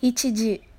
一時。